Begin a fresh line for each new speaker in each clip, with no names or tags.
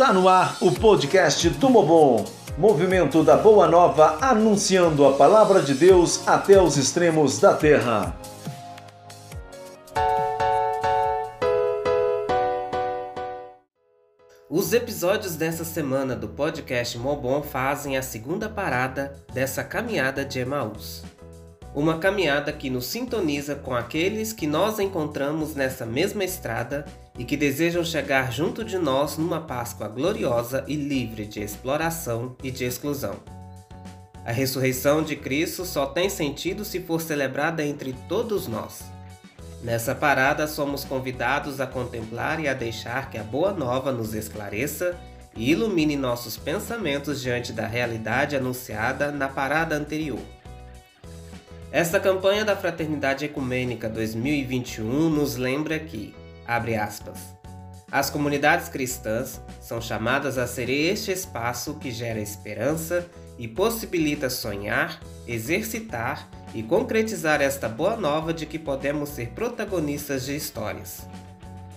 Está no ar o podcast Tumobom, movimento da Boa Nova anunciando a palavra de Deus até os extremos da terra.
Os episódios dessa semana do podcast Mobon fazem a segunda parada dessa caminhada de Emaús. Uma caminhada que nos sintoniza com aqueles que nós encontramos nessa mesma estrada e que desejam chegar junto de nós numa Páscoa gloriosa e livre de exploração e de exclusão. A ressurreição de Cristo só tem sentido se for celebrada entre todos nós. Nessa parada, somos convidados a contemplar e a deixar que a Boa Nova nos esclareça e ilumine nossos pensamentos diante da realidade anunciada na parada anterior. Esta campanha da Fraternidade Ecumênica 2021 nos lembra que, abre aspas, as comunidades cristãs são chamadas a ser este espaço que gera esperança e possibilita sonhar, exercitar e concretizar esta boa nova de que podemos ser protagonistas de histórias,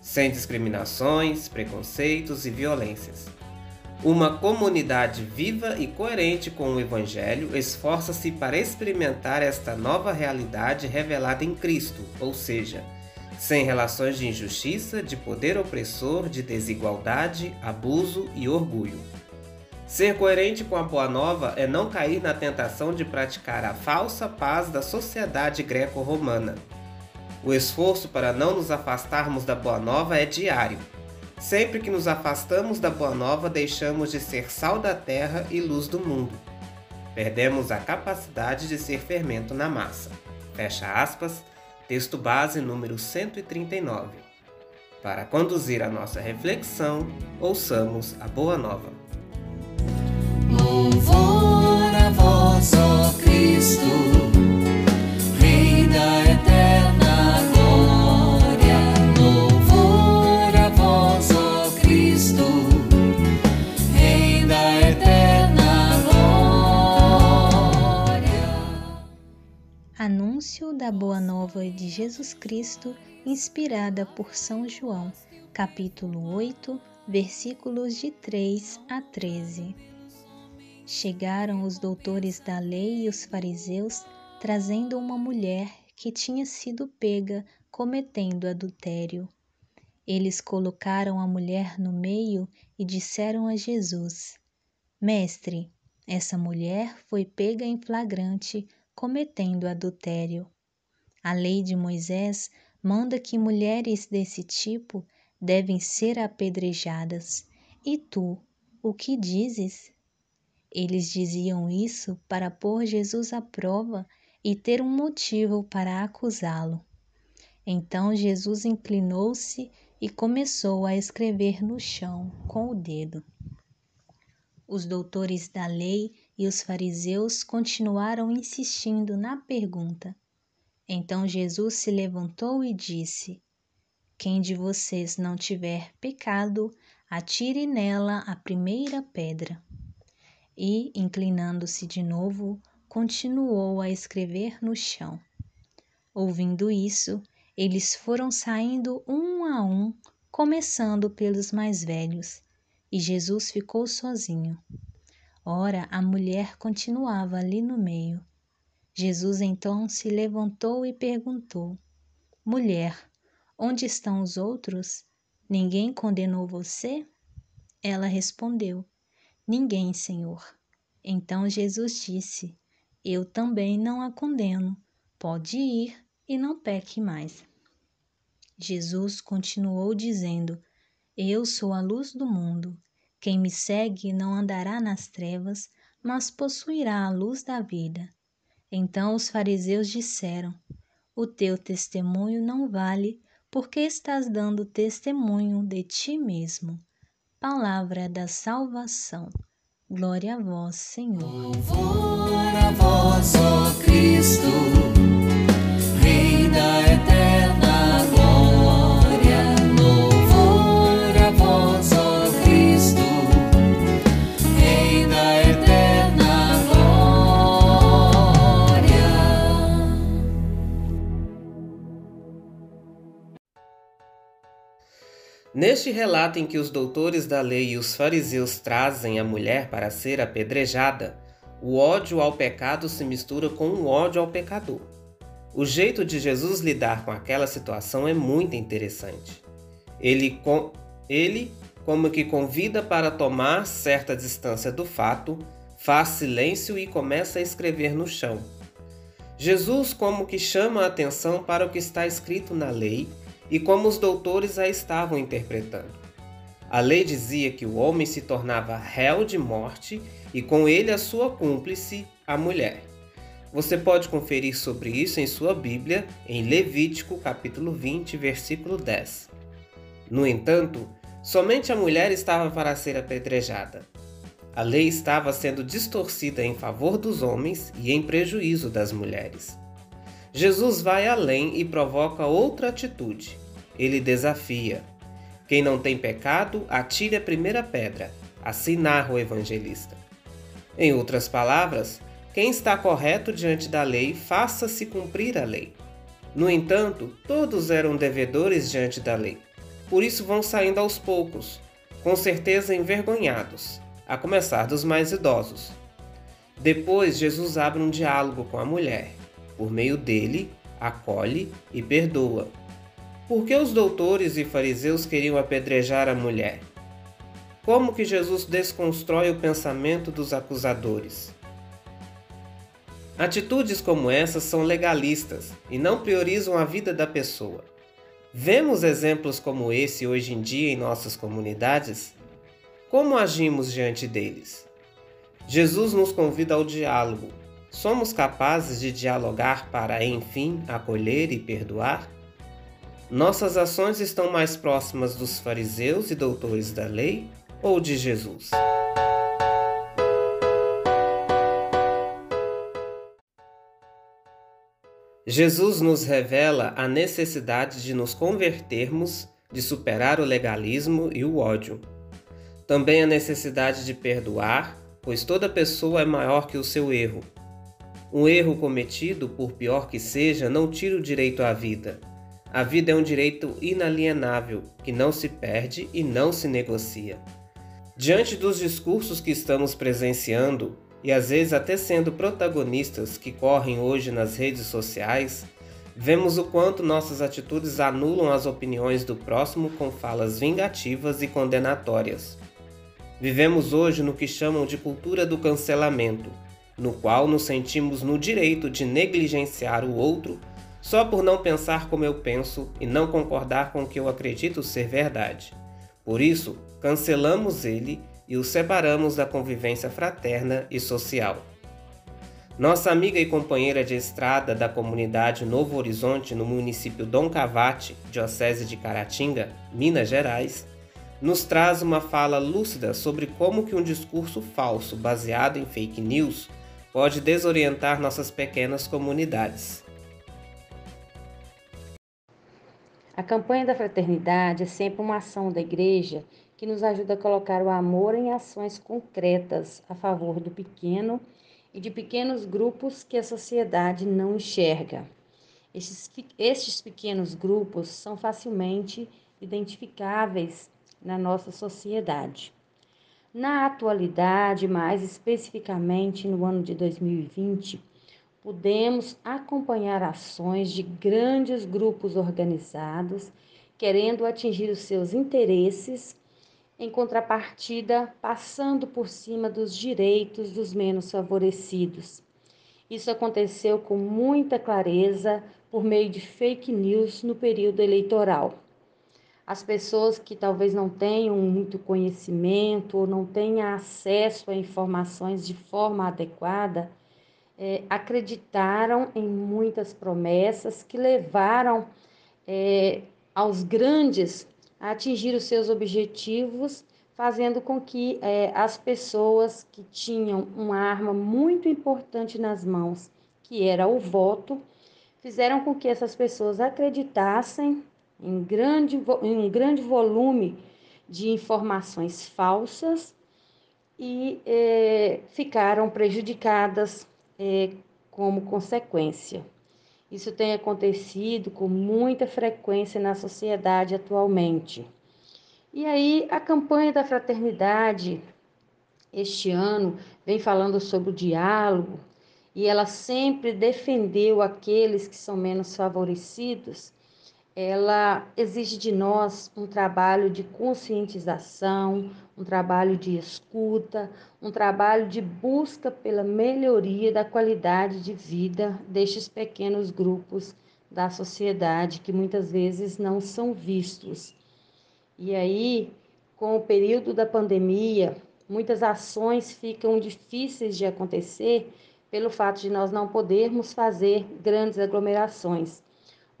sem discriminações, preconceitos e violências uma comunidade viva e coerente com o Evangelho esforça-se para experimentar esta nova realidade revelada em Cristo, ou seja, sem relações de injustiça, de poder opressor, de desigualdade, abuso e orgulho. Ser coerente com a Boa Nova é não cair na tentação de praticar a falsa paz da sociedade greco-romana. O esforço para não nos afastarmos da Boa Nova é diário Sempre que nos afastamos da Boa Nova, deixamos de ser sal da terra e luz do mundo. Perdemos a capacidade de ser fermento na massa. Fecha aspas, texto base número 139. Para conduzir a nossa reflexão, ouçamos a Boa Nova.
Louvor a vós, ó Cristo,
Da Boa Nova de Jesus Cristo, inspirada por São João, capítulo 8, versículos de 3 a 13. Chegaram os doutores da lei e os fariseus, trazendo uma mulher que tinha sido pega cometendo adultério. Eles colocaram a mulher no meio e disseram a Jesus: Mestre, essa mulher foi pega em flagrante cometendo adultério. A lei de Moisés manda que mulheres desse tipo devem ser apedrejadas. E tu, o que dizes? Eles diziam isso para pôr Jesus à prova e ter um motivo para acusá-lo. Então Jesus inclinou-se e começou a escrever no chão com o dedo. Os doutores da lei e os fariseus continuaram insistindo na pergunta. Então Jesus se levantou e disse: Quem de vocês não tiver pecado, atire nela a primeira pedra. E, inclinando-se de novo, continuou a escrever no chão. Ouvindo isso, eles foram saindo um a um, começando pelos mais velhos, e Jesus ficou sozinho. Ora, a mulher continuava ali no meio. Jesus então se levantou e perguntou: Mulher, onde estão os outros? Ninguém condenou você? Ela respondeu: Ninguém, Senhor. Então Jesus disse: Eu também não a condeno. Pode ir e não peque mais. Jesus continuou dizendo: Eu sou a luz do mundo. Quem me segue não andará nas trevas, mas possuirá a luz da vida. Então os fariseus disseram: O teu testemunho não vale, porque estás dando testemunho de ti mesmo. Palavra da salvação. Glória a vós, Senhor.
Louvor a vós, ó Cristo.
Neste relato em que os doutores da lei e os fariseus trazem a mulher para ser apedrejada, o ódio ao pecado se mistura com o ódio ao pecador. O jeito de Jesus lidar com aquela situação é muito interessante. Ele, com, ele como que convida para tomar certa distância do fato, faz silêncio e começa a escrever no chão. Jesus como que chama a atenção para o que está escrito na lei e como os doutores a estavam interpretando. A lei dizia que o homem se tornava réu de morte e com ele a sua cúmplice, a mulher. Você pode conferir sobre isso em sua Bíblia, em Levítico capítulo 20, versículo 10. No entanto, somente a mulher estava para ser apedrejada. A lei estava sendo distorcida em favor dos homens e em prejuízo das mulheres. Jesus vai além e provoca outra atitude. Ele desafia. Quem não tem pecado, atire a primeira pedra, assim narra o evangelista. Em outras palavras, quem está correto diante da lei, faça-se cumprir a lei. No entanto, todos eram devedores diante da lei. Por isso vão saindo aos poucos, com certeza envergonhados, a começar dos mais idosos. Depois, Jesus abre um diálogo com a mulher. Por meio dele, acolhe e perdoa. Por que os doutores e fariseus queriam apedrejar a mulher? Como que Jesus desconstrói o pensamento dos acusadores? Atitudes como essas são legalistas e não priorizam a vida da pessoa. Vemos exemplos como esse hoje em dia em nossas comunidades? Como agimos diante deles? Jesus nos convida ao diálogo. Somos capazes de dialogar para, enfim, acolher e perdoar? Nossas ações estão mais próximas dos fariseus e doutores da lei ou de Jesus? Jesus nos revela a necessidade de nos convertermos, de superar o legalismo e o ódio. Também a necessidade de perdoar, pois toda pessoa é maior que o seu erro. Um erro cometido, por pior que seja, não tira o direito à vida. A vida é um direito inalienável, que não se perde e não se negocia. Diante dos discursos que estamos presenciando, e às vezes até sendo protagonistas que correm hoje nas redes sociais, vemos o quanto nossas atitudes anulam as opiniões do próximo com falas vingativas e condenatórias. Vivemos hoje no que chamam de cultura do cancelamento, no qual nos sentimos no direito de negligenciar o outro só por não pensar como eu penso e não concordar com o que eu acredito ser verdade. Por isso, cancelamos ele e o separamos da convivência fraterna e social. Nossa amiga e companheira de estrada da comunidade Novo Horizonte, no município Dom Cavate, Diocese de Caratinga, Minas Gerais, nos traz uma fala lúcida sobre como que um discurso falso baseado em fake news pode desorientar nossas pequenas comunidades.
A campanha da fraternidade é sempre uma ação da igreja que nos ajuda a colocar o amor em ações concretas a favor do pequeno e de pequenos grupos que a sociedade não enxerga. Estes, estes pequenos grupos são facilmente identificáveis na nossa sociedade. Na atualidade, mais especificamente no ano de 2020, podemos acompanhar ações de grandes grupos organizados querendo atingir os seus interesses em contrapartida, passando por cima dos direitos dos menos favorecidos. Isso aconteceu com muita clareza por meio de fake news no período eleitoral. As pessoas que talvez não tenham muito conhecimento ou não tenham acesso a informações de forma adequada, é, acreditaram em muitas promessas que levaram é, aos grandes a atingir os seus objetivos, fazendo com que é, as pessoas que tinham uma arma muito importante nas mãos, que era o voto, fizeram com que essas pessoas acreditassem em, grande, em um grande volume de informações falsas e é, ficaram prejudicadas é, como consequência. Isso tem acontecido com muita frequência na sociedade atualmente. E aí, a campanha da fraternidade este ano vem falando sobre o diálogo e ela sempre defendeu aqueles que são menos favorecidos. Ela exige de nós um trabalho de conscientização, um trabalho de escuta, um trabalho de busca pela melhoria da qualidade de vida destes pequenos grupos da sociedade que muitas vezes não são vistos. E aí, com o período da pandemia, muitas ações ficam difíceis de acontecer pelo fato de nós não podermos fazer grandes aglomerações.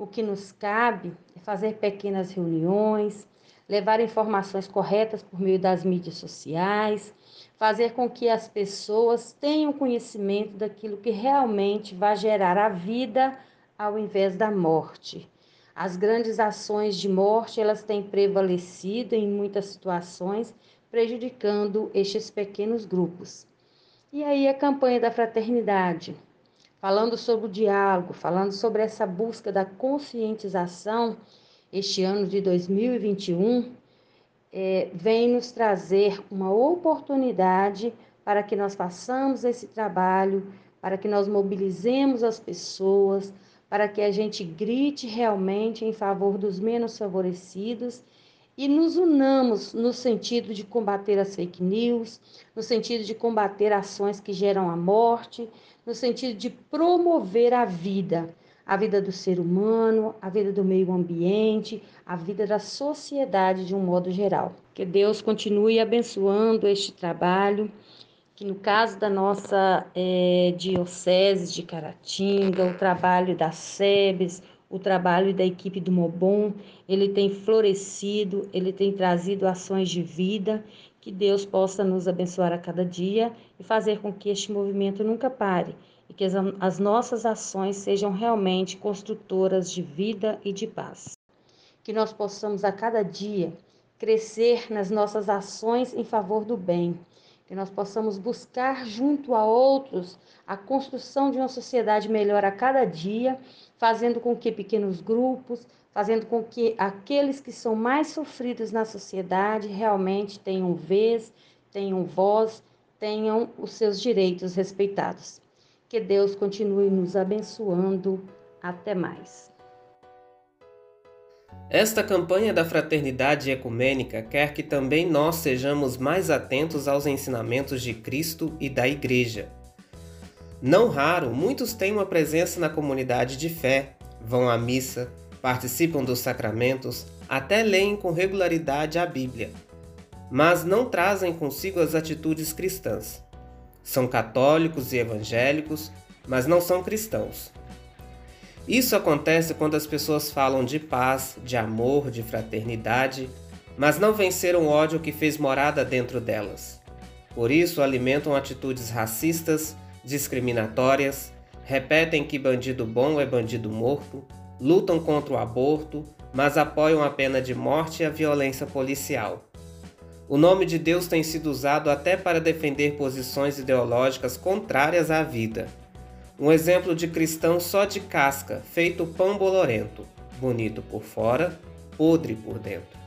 O que nos cabe é fazer pequenas reuniões, levar informações corretas por meio das mídias sociais, fazer com que as pessoas tenham conhecimento daquilo que realmente vai gerar a vida ao invés da morte. As grandes ações de morte, elas têm prevalecido em muitas situações, prejudicando estes pequenos grupos. E aí a campanha da fraternidade, falando sobre o diálogo, falando sobre essa busca da conscientização, este ano de 2021 é, vem nos trazer uma oportunidade para que nós façamos esse trabalho, para que nós mobilizemos as pessoas, para que a gente grite realmente em favor dos menos favorecidos e nos unamos no sentido de combater as fake news, no sentido de combater ações que geram a morte, no sentido de promover a vida, a vida do ser humano, a vida do meio ambiente, a vida da sociedade de um modo geral. Que Deus continue abençoando este trabalho, que no caso da nossa é, diocese de Caratinga, o trabalho da SEBES, o trabalho da equipe do Mobon, ele tem florescido, ele tem trazido ações de vida, que Deus possa nos abençoar a cada dia e fazer com que este movimento nunca pare e que as, as nossas ações sejam realmente construtoras de vida e de paz. Que nós possamos a cada dia crescer nas nossas ações em favor do bem, que nós possamos buscar junto a outros a construção de uma sociedade melhor a cada dia, fazendo com que pequenos grupos, fazendo com que aqueles que são mais sofridos na sociedade realmente tenham vez, tenham voz, tenham os seus direitos respeitados. Que Deus continue nos abençoando. Até mais.
Esta campanha da fraternidade ecumênica quer que também nós sejamos mais atentos aos ensinamentos de Cristo e da Igreja. Não raro, muitos têm uma presença na comunidade de fé, vão à missa, participam dos sacramentos, até leem com regularidade a Bíblia, mas não trazem consigo as atitudes cristãs. São católicos e evangélicos, mas não são cristãos. Isso acontece quando as pessoas falam de paz, de amor, de fraternidade, mas não venceram o ódio que fez morada dentro delas. Por isso alimentam atitudes racistas, discriminatórias, repetem que bandido bom é bandido morto, lutam contra o aborto, mas apoiam a pena de morte e a violência policial. O nome de Deus tem sido usado até para defender posições ideológicas contrárias à vida. Um exemplo de cristão só de casca, feito pão bolorento, bonito por fora, podre por dentro.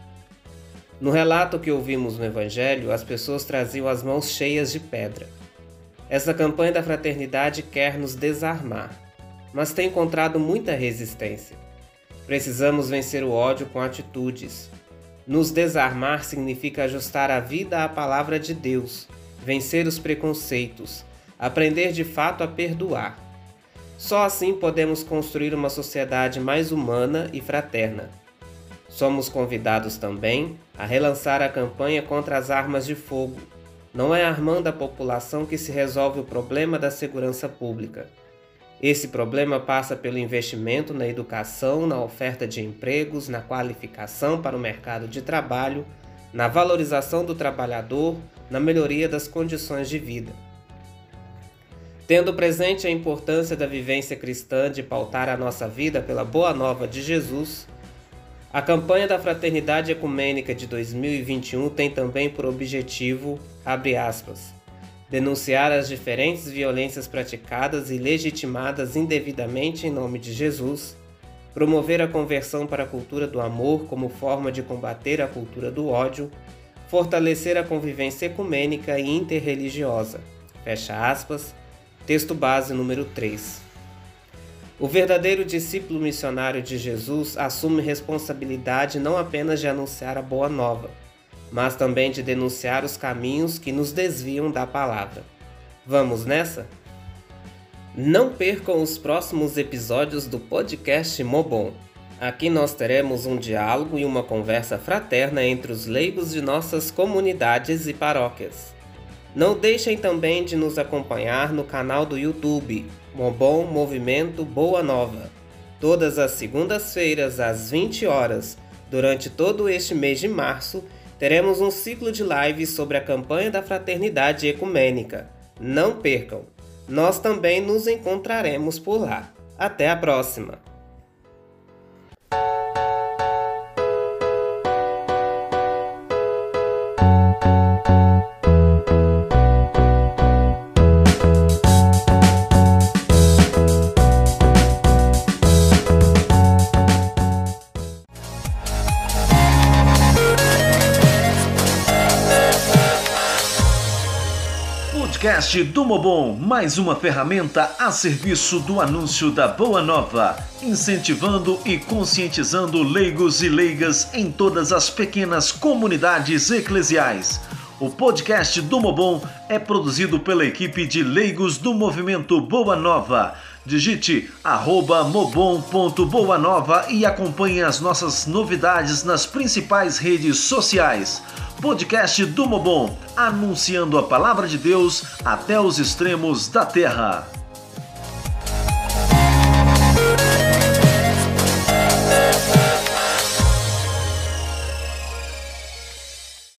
No relato que ouvimos no Evangelho, as pessoas traziam as mãos cheias de pedra. Essa campanha da fraternidade quer nos desarmar, mas tem encontrado muita resistência. Precisamos vencer o ódio com atitudes, nos desarmar significa ajustar a vida à palavra de Deus, vencer os preconceitos, aprender de fato a perdoar. Só assim podemos construir uma sociedade mais humana e fraterna. Somos convidados também a relançar a campanha contra as armas de fogo. Não é armando a população que se resolve o problema da segurança pública. Esse problema passa pelo investimento na educação, na oferta de empregos, na qualificação para o mercado de trabalho, na valorização do trabalhador, na melhoria das condições de vida. Tendo presente a importância da vivência cristã de pautar a nossa vida pela boa nova de Jesus, a campanha da Fraternidade Ecumênica de 2021 tem também por objetivo, abre aspas, denunciar as diferentes violências praticadas e legitimadas indevidamente em nome de Jesus, promover a conversão para a cultura do amor como forma de combater a cultura do ódio, fortalecer a convivência ecumênica e interreligiosa. Fecha aspas. Texto base número 3. O verdadeiro discípulo missionário de Jesus assume responsabilidade não apenas de anunciar a boa nova, mas também de denunciar os caminhos que nos desviam da palavra. Vamos nessa? Não percam os próximos episódios do podcast Mobon. Aqui nós teremos um diálogo e uma conversa fraterna entre os leigos de nossas comunidades e paróquias. Não deixem também de nos acompanhar no canal do YouTube Mobon Movimento Boa Nova, todas as segundas-feiras às 20 horas. Durante todo este mês de março, teremos um ciclo de lives sobre a campanha da fraternidade ecumênica. Não percam! nós também nos encontraremos por lá. Até a próxima!
Podcast do Mobon, mais uma ferramenta a serviço do anúncio da Boa Nova, incentivando e conscientizando leigos e leigas em todas as pequenas comunidades eclesiais. O podcast do Mobon é produzido pela equipe de leigos do movimento Boa Nova. Digite arroba mobon.boanova e acompanhe as nossas novidades nas principais redes sociais podcast do Mobon, anunciando a palavra de Deus até os extremos da terra.